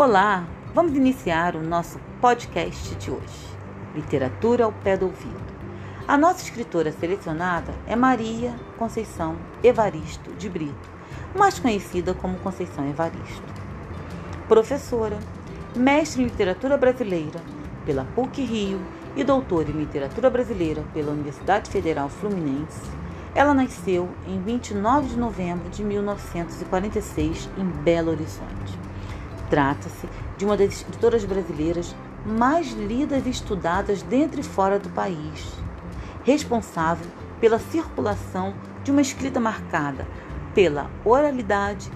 Olá, vamos iniciar o nosso podcast de hoje, Literatura ao Pé do Ouvido. A nossa escritora selecionada é Maria Conceição Evaristo de Brito, mais conhecida como Conceição Evaristo. Professora, mestre em literatura brasileira pela PUC Rio e doutora em literatura brasileira pela Universidade Federal Fluminense, ela nasceu em 29 de novembro de 1946 em Belo Horizonte. Trata-se de uma das escritoras brasileiras mais lidas e estudadas dentro e fora do país, responsável pela circulação de uma escrita marcada pela oralidade,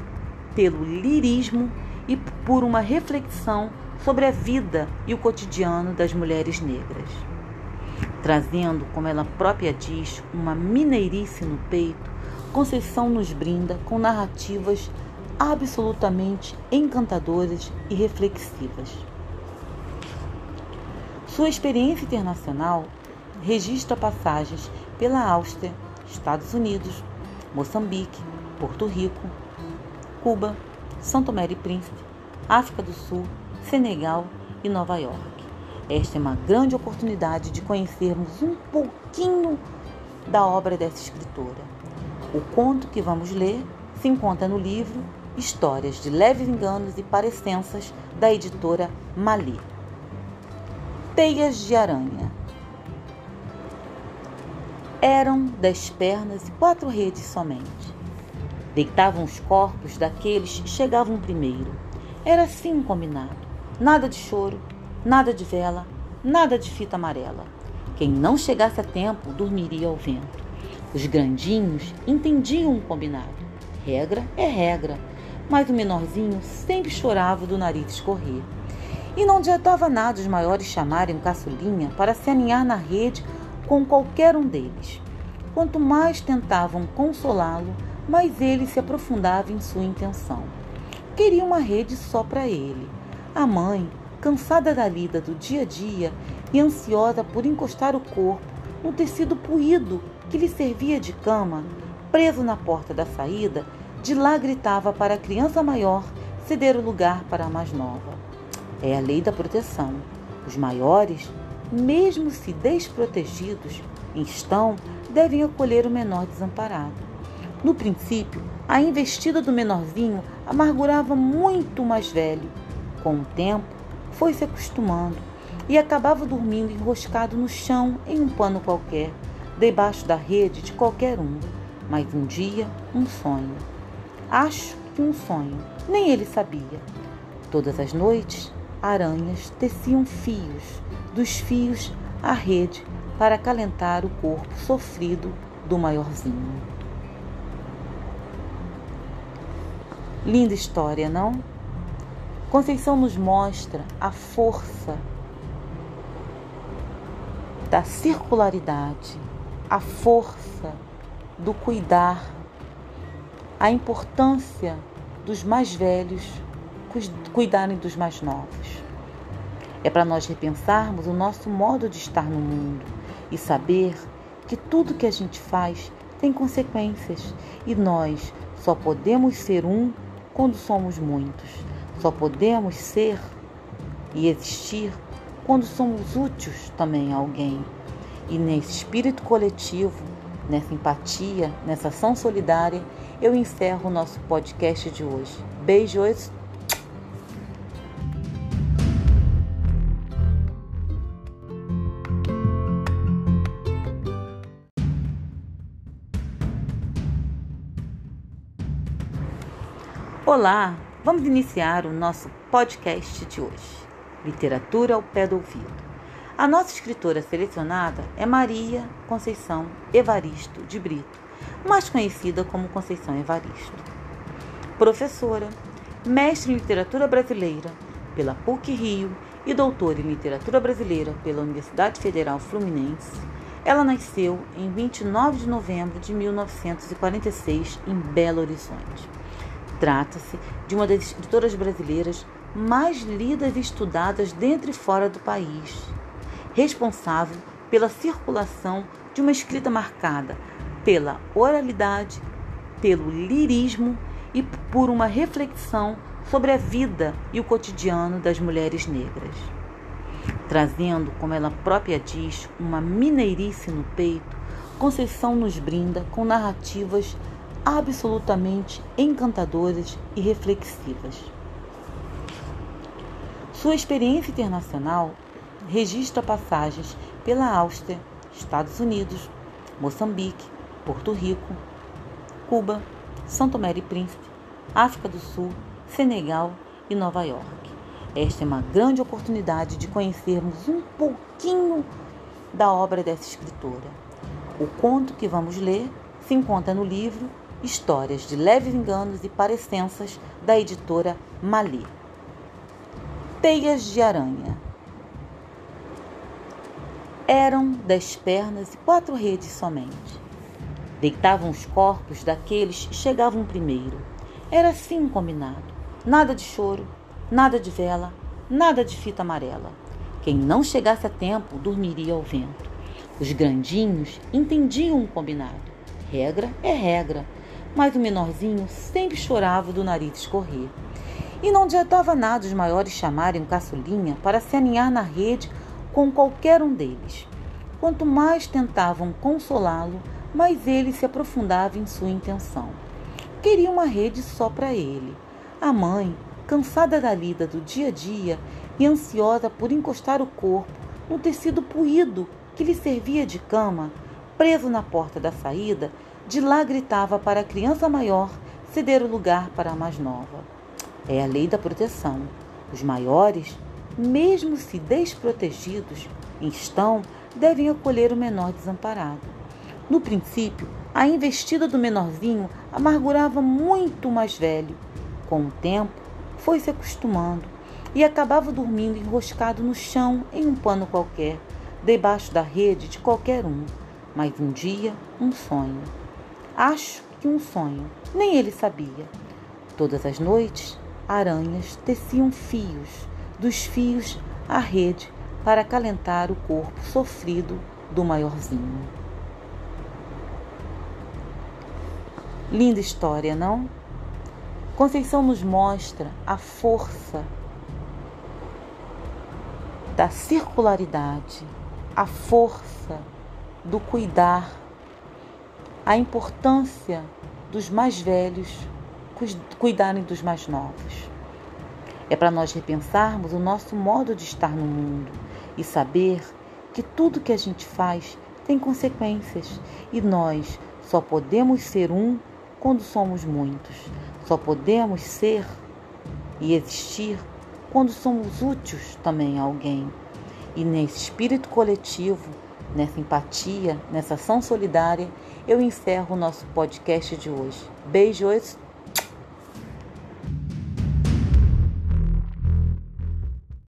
pelo lirismo e por uma reflexão sobre a vida e o cotidiano das mulheres negras. Trazendo, como ela própria diz, uma mineirice no peito, Conceição nos brinda com narrativas absolutamente encantadoras e reflexivas. Sua experiência internacional registra passagens pela Áustria, Estados Unidos, Moçambique, Porto Rico, Cuba, São Tomé e Príncipe, África do Sul, Senegal e Nova York. Esta é uma grande oportunidade de conhecermos um pouquinho da obra dessa escritora. O conto que vamos ler se encontra no livro Histórias de Leves Enganos e Parecenças, da editora Mali. Teias de Aranha. Eram dez pernas e quatro redes somente. Deitavam os corpos daqueles que chegavam primeiro. Era assim um combinado. Nada de choro, nada de vela, nada de fita amarela. Quem não chegasse a tempo dormiria ao vento. Os grandinhos entendiam o combinado. Regra é regra mas o menorzinho sempre chorava do nariz escorrer. E não adiantava nada os maiores chamarem o caçulinha para se aninhar na rede com qualquer um deles. Quanto mais tentavam consolá-lo, mais ele se aprofundava em sua intenção. Queria uma rede só para ele. A mãe, cansada da lida do dia a dia e ansiosa por encostar o corpo no tecido puído que lhe servia de cama, preso na porta da saída, de lá gritava para a criança maior ceder o lugar para a mais nova. É a lei da proteção. Os maiores, mesmo se desprotegidos estão, devem acolher o menor desamparado. No princípio, a investida do menorzinho amargurava muito o mais velho. Com o tempo, foi se acostumando e acabava dormindo enroscado no chão em um pano qualquer, debaixo da rede de qualquer um. Mas um dia, um sonho. Acho que um sonho, nem ele sabia. Todas as noites, aranhas teciam fios, dos fios a rede para acalentar o corpo sofrido do maiorzinho. Linda história, não? Conceição nos mostra a força da circularidade, a força do cuidar a importância dos mais velhos cuidarem dos mais novos. É para nós repensarmos o nosso modo de estar no mundo e saber que tudo que a gente faz tem consequências e nós só podemos ser um quando somos muitos. Só podemos ser e existir quando somos úteis também a alguém. E nesse espírito coletivo, nessa empatia, nessa ação solidária, eu encerro o nosso podcast de hoje. Beijos. Olá, vamos iniciar o nosso podcast de hoje. Literatura ao pé do ouvido. A nossa escritora selecionada é Maria Conceição Evaristo de Brito mais conhecida como Conceição Evaristo. Professora, mestre em literatura brasileira pela PUC Rio e doutora em literatura brasileira pela Universidade Federal Fluminense, ela nasceu em 29 de novembro de 1946 em Belo Horizonte. Trata-se de uma das escritoras brasileiras mais lidas e estudadas dentro e fora do país, responsável pela circulação de uma escrita marcada pela oralidade, pelo lirismo e por uma reflexão sobre a vida e o cotidiano das mulheres negras. Trazendo, como ela própria diz, uma mineirice no peito, Conceição nos brinda com narrativas absolutamente encantadoras e reflexivas. Sua experiência internacional registra passagens pela Áustria, Estados Unidos, Moçambique, Porto Rico, Cuba, São Tomé e Príncipe, África do Sul, Senegal e Nova York. Esta é uma grande oportunidade de conhecermos um pouquinho da obra dessa escritora. O conto que vamos ler se encontra no livro Histórias de Leves Enganos e Parecenças, da editora Malê. Teias de Aranha. Eram dez pernas e quatro redes somente. Deitavam os corpos daqueles que chegavam primeiro. Era assim combinado. Nada de choro, nada de vela, nada de fita amarela. Quem não chegasse a tempo dormiria ao vento. Os grandinhos entendiam o combinado. Regra é regra, mas o menorzinho sempre chorava do nariz escorrer. E não adiantava nada os maiores chamarem o caçulinha para se aninhar na rede com qualquer um deles. Quanto mais tentavam consolá-lo, mais ele se aprofundava em sua intenção. Queria uma rede só para ele. A mãe, cansada da lida do dia a dia e ansiosa por encostar o corpo no tecido puído que lhe servia de cama, preso na porta da saída, de lá gritava para a criança maior ceder o lugar para a mais nova. É a lei da proteção. Os maiores, mesmo se desprotegidos estão, devem acolher o menor desamparado. No princípio, a investida do menorzinho amargurava muito o mais velho. Com o tempo, foi se acostumando e acabava dormindo enroscado no chão em um pano qualquer, debaixo da rede de qualquer um. Mas um dia, um sonho. Acho que um sonho, nem ele sabia. Todas as noites, aranhas teciam fios, dos fios a rede para acalentar o corpo sofrido do maiorzinho. Linda história, não? Conceição nos mostra a força da circularidade, a força do cuidar a importância dos mais velhos cuidarem dos mais novos. É para nós repensarmos o nosso modo de estar no mundo e saber que tudo que a gente faz tem consequências e nós só podemos ser um quando somos muitos. Só podemos ser e existir quando somos úteis também a alguém. E nesse espírito coletivo, nessa empatia, nessa ação solidária, eu encerro o nosso podcast de hoje. Beijos